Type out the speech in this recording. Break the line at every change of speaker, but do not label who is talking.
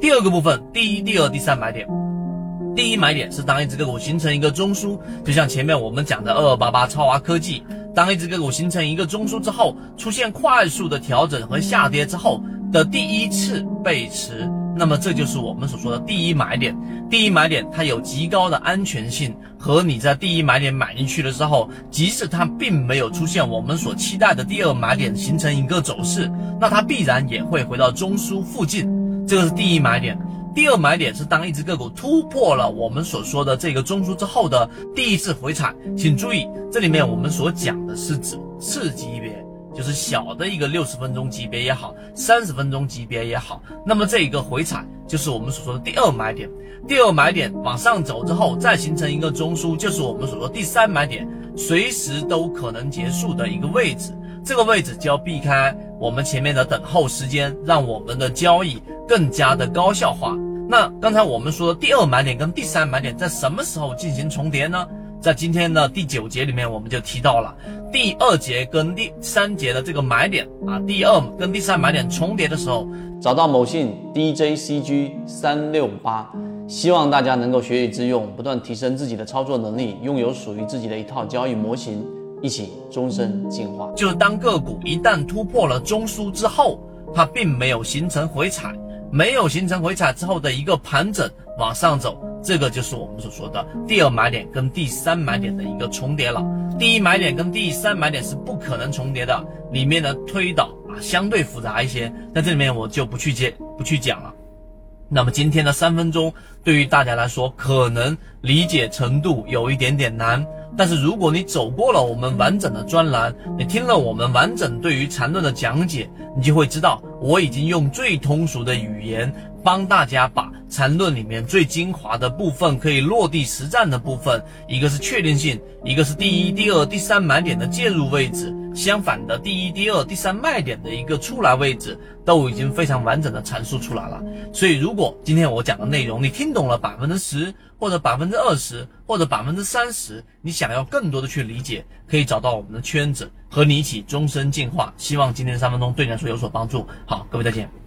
第二个部分，第一、第二、第三买点。第一买点是当一只个股形成一个中枢，就像前面我们讲的二二八八超华科技，当一只个股形成一个中枢之后，出现快速的调整和下跌之后的第一次背驰，那么这就是我们所说的第一买点。第一买点它有极高的安全性，和你在第一买点买进去的时候，即使它并没有出现我们所期待的第二买点形成一个走势，那它必然也会回到中枢附近，这个是第一买点。第二买点是当一只个股突破了我们所说的这个中枢之后的第一次回踩，请注意，这里面我们所讲的是指次级别，就是小的一个六十分钟级别也好，三十分钟级别也好，那么这一个回踩就是我们所说的第二买点。第二买点往上走之后，再形成一个中枢，就是我们所说第三买点，随时都可能结束的一个位置。这个位置就要避开我们前面的等候时间，让我们的交易更加的高效化。那刚才我们说的第二买点跟第三买点在什么时候进行重叠呢？在今天的第九节里面，我们就提到了第二节跟第三节的这个买点啊，第二跟第三买点重叠的时候，
找到某信 DJCG 三六八，希望大家能够学以致用，不断提升自己的操作能力，拥有属于自己的一套交易模型。一起终身进化，
就是当个股一旦突破了中枢之后，它并没有形成回踩，没有形成回踩之后的一个盘整往上走，这个就是我们所说的第二买点跟第三买点的一个重叠了。第一买点跟第三买点是不可能重叠的，里面的推导啊相对复杂一些，在这里面我就不去接不去讲了。那么今天的三分钟对于大家来说，可能理解程度有一点点难。但是如果你走过了我们完整的专栏，你听了我们完整对于缠论的讲解，你就会知道我已经用最通俗的语言帮大家把缠论里面最精华的部分可以落地实战的部分，一个是确定性，一个是第一、第二、第三买点的介入位置，相反的第一、第二、第三卖点的一个出来位置，都已经非常完整的阐述出来了。所以如果今天我讲的内容你听懂了百分之十，或者百分之二十，或者百分之三十，你想要更多的去理解，可以找到我们的圈子，和你一起终身进化。希望今天三分钟对你来说有所帮助。好，各位再见。